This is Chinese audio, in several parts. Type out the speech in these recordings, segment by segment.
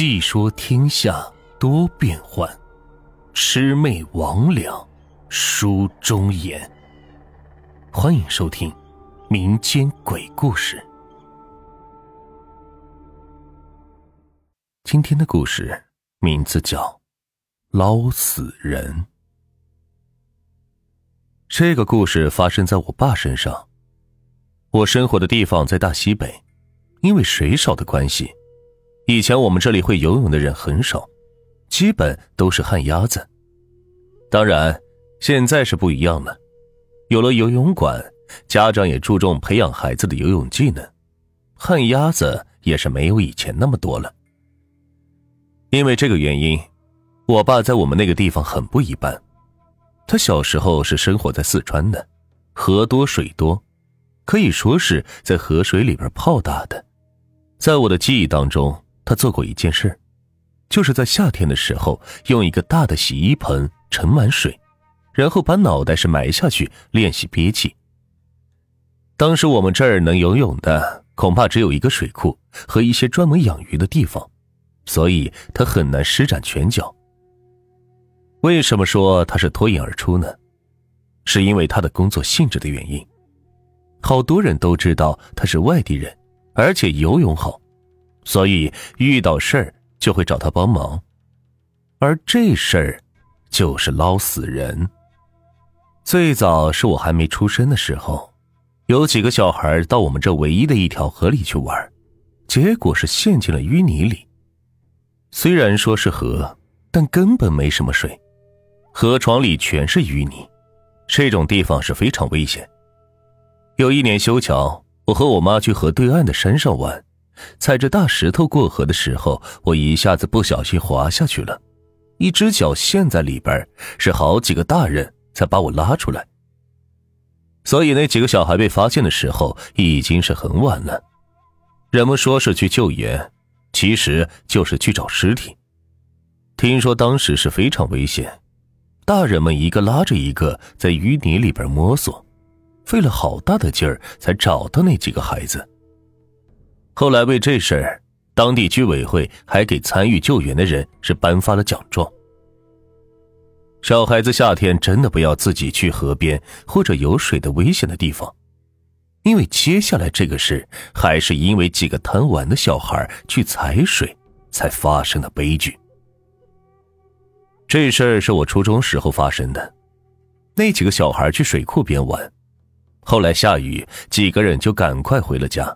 细说天下多变幻，魑魅魍魉书中言。欢迎收听民间鬼故事。今天的故事名字叫《捞死人》。这个故事发生在我爸身上。我生活的地方在大西北，因为水少的关系。以前我们这里会游泳的人很少，基本都是旱鸭子。当然，现在是不一样了，有了游泳馆，家长也注重培养孩子的游泳技能，旱鸭子也是没有以前那么多了。因为这个原因，我爸在我们那个地方很不一般。他小时候是生活在四川的，河多水多，可以说是在河水里边泡大的。在我的记忆当中。他做过一件事，就是在夏天的时候，用一个大的洗衣盆盛满水，然后把脑袋是埋下去练习憋气。当时我们这儿能游泳的，恐怕只有一个水库和一些专门养鱼的地方，所以他很难施展拳脚。为什么说他是脱颖而出呢？是因为他的工作性质的原因。好多人都知道他是外地人，而且游泳好。所以遇到事儿就会找他帮忙，而这事儿就是捞死人。最早是我还没出生的时候，有几个小孩到我们这唯一的一条河里去玩，结果是陷进了淤泥里。虽然说是河，但根本没什么水，河床里全是淤泥，这种地方是非常危险。有一年修桥，我和我妈去河对岸的山上玩。踩着大石头过河的时候，我一下子不小心滑下去了，一只脚陷在里边，是好几个大人才把我拉出来。所以那几个小孩被发现的时候已经是很晚了。人们说是去救援，其实就是去找尸体。听说当时是非常危险，大人们一个拉着一个在淤泥里边摸索，费了好大的劲儿才找到那几个孩子。后来为这事儿，当地居委会还给参与救援的人是颁发了奖状。小孩子夏天真的不要自己去河边或者有水的危险的地方，因为接下来这个事还是因为几个贪玩的小孩去踩水才发生的悲剧。这事儿是我初中时候发生的，那几个小孩去水库边玩，后来下雨，几个人就赶快回了家。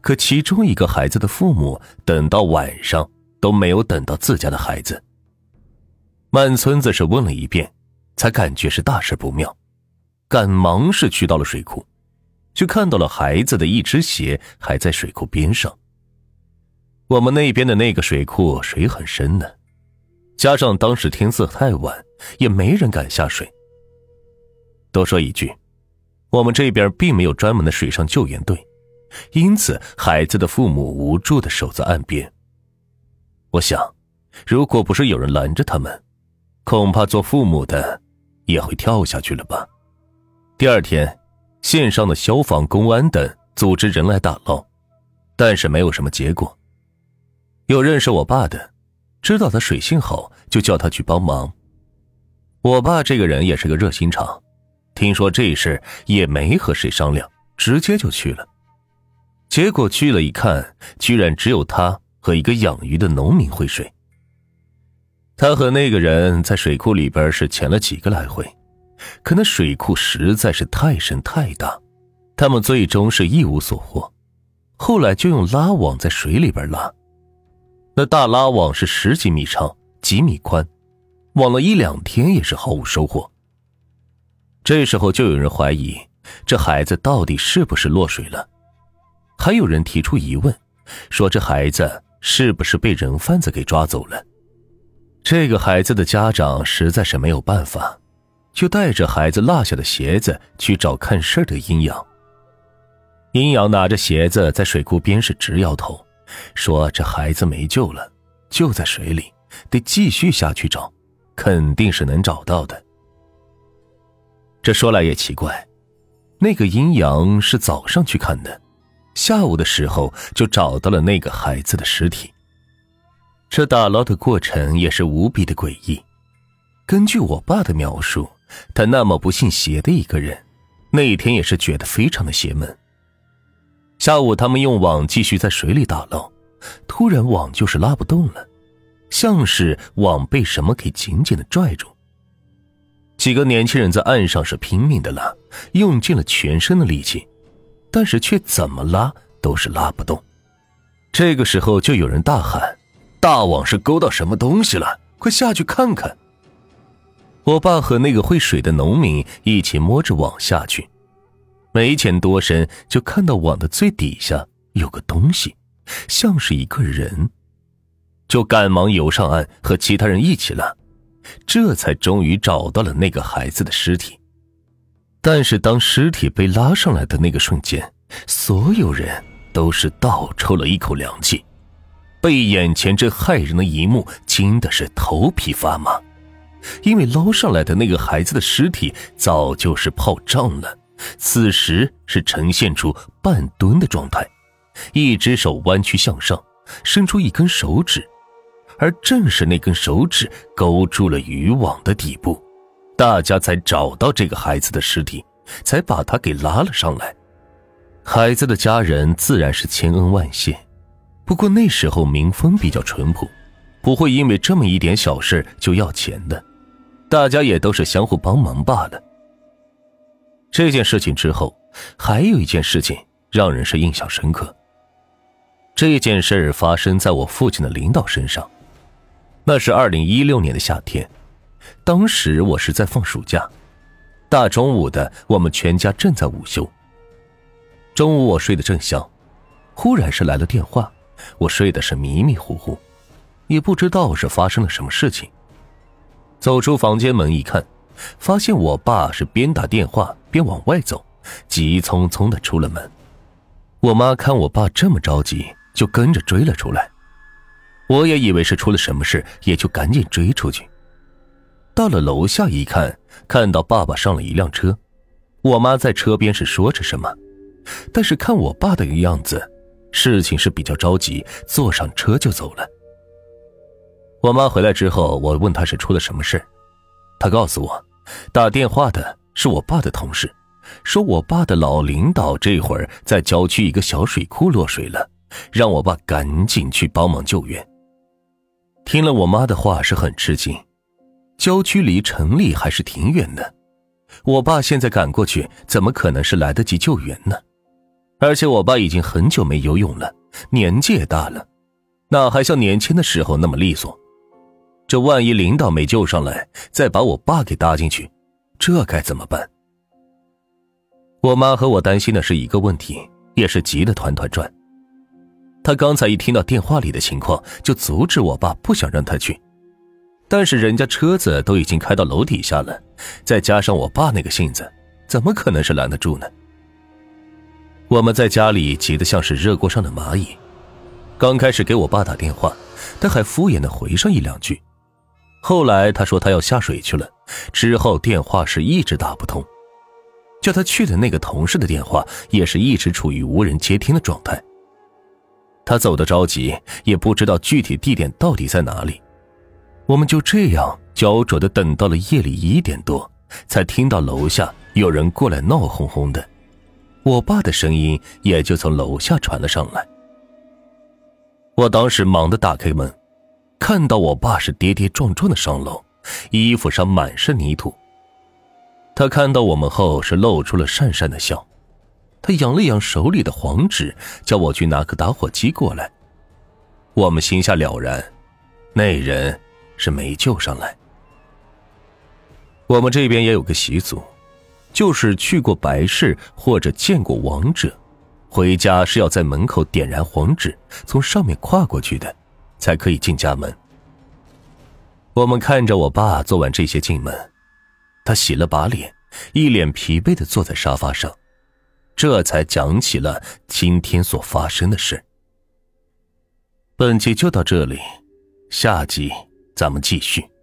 可其中一个孩子的父母等到晚上都没有等到自家的孩子。满村子是问了一遍，才感觉是大事不妙，赶忙是去到了水库，就看到了孩子的一只鞋还在水库边上。我们那边的那个水库水很深呢，加上当时天色太晚，也没人敢下水。多说一句，我们这边并没有专门的水上救援队。因此，孩子的父母无助的守在岸边。我想，如果不是有人拦着他们，恐怕做父母的也会跳下去了吧。第二天，县上的消防、公安等组织人来打捞，但是没有什么结果。有认识我爸的，知道他水性好，就叫他去帮忙。我爸这个人也是个热心肠，听说这事也没和谁商量，直接就去了。结果去了一看，居然只有他和一个养鱼的农民会水。他和那个人在水库里边是潜了几个来回，可那水库实在是太深太大，他们最终是一无所获。后来就用拉网在水里边拉，那大拉网是十几米长、几米宽，网了一两天也是毫无收获。这时候就有人怀疑，这孩子到底是不是落水了？还有人提出疑问，说这孩子是不是被人贩子给抓走了？这个孩子的家长实在是没有办法，就带着孩子落下的鞋子去找看事的阴阳。阴阳拿着鞋子在水库边是直摇头，说这孩子没救了，就在水里，得继续下去找，肯定是能找到的。这说来也奇怪，那个阴阳是早上去看的。下午的时候就找到了那个孩子的尸体。这打捞的过程也是无比的诡异。根据我爸的描述，他那么不信邪的一个人，那一天也是觉得非常的邪门。下午，他们用网继续在水里打捞，突然网就是拉不动了，像是网被什么给紧紧的拽住。几个年轻人在岸上是拼命的拉，用尽了全身的力气，但是却怎么拉都是拉不动。这个时候，就有人大喊：“大网是勾到什么东西了？快下去看看！”我爸和那个会水的农民一起摸着网下去，没潜多深，就看到网的最底下有个东西，像是一个人，就赶忙游上岸和其他人一起拉。这才终于找到了那个孩子的尸体，但是当尸体被拉上来的那个瞬间，所有人都是倒抽了一口凉气，被眼前这骇人的一幕惊的是头皮发麻。因为捞上来的那个孩子的尸体早就是泡胀了，此时是呈现出半蹲的状态，一只手弯曲向上，伸出一根手指。而正是那根手指勾住了渔网的底部，大家才找到这个孩子的尸体，才把他给拉了上来。孩子的家人自然是千恩万谢，不过那时候民风比较淳朴，不会因为这么一点小事就要钱的，大家也都是相互帮忙罢了。这件事情之后，还有一件事情让人是印象深刻。这件事发生在我父亲的领导身上。那是二零一六年的夏天，当时我是在放暑假，大中午的，我们全家正在午休。中午我睡得正香，忽然是来了电话，我睡的是迷迷糊糊，也不知道是发生了什么事情。走出房间门一看，发现我爸是边打电话边往外走，急匆匆的出了门。我妈看我爸这么着急，就跟着追了出来。我也以为是出了什么事，也就赶紧追出去。到了楼下一看，看到爸爸上了一辆车，我妈在车边是说着什么，但是看我爸的样子，事情是比较着急，坐上车就走了。我妈回来之后，我问她是出了什么事，她告诉我，打电话的是我爸的同事，说我爸的老领导这会儿在郊区一个小水库落水了，让我爸赶紧去帮忙救援。听了我妈的话是很吃惊，郊区离城里还是挺远的，我爸现在赶过去怎么可能是来得及救援呢？而且我爸已经很久没游泳了，年纪也大了，哪还像年轻的时候那么利索？这万一领导没救上来，再把我爸给搭进去，这该怎么办？我妈和我担心的是一个问题，也是急得团团转。他刚才一听到电话里的情况，就阻止我爸，不想让他去。但是人家车子都已经开到楼底下了，再加上我爸那个性子，怎么可能是拦得住呢？我们在家里急得像是热锅上的蚂蚁。刚开始给我爸打电话，他还敷衍的回上一两句。后来他说他要下水去了，之后电话是一直打不通，叫他去的那个同事的电话也是一直处于无人接听的状态。他走的着急，也不知道具体地点到底在哪里。我们就这样焦灼的等到了夜里一点多，才听到楼下有人过来闹哄哄的，我爸的声音也就从楼下传了上来。我当时忙的打开门，看到我爸是跌跌撞撞的上楼，衣服上满是泥土。他看到我们后是露出了讪讪的笑。他扬了扬手里的黄纸，叫我去拿个打火机过来。我们心下了然，那人是没救上来。我们这边也有个习俗，就是去过白事或者见过亡者，回家是要在门口点燃黄纸，从上面跨过去的，才可以进家门。我们看着我爸做完这些进门，他洗了把脸，一脸疲惫的坐在沙发上。这才讲起了今天所发生的事。本集就到这里，下集咱们继续。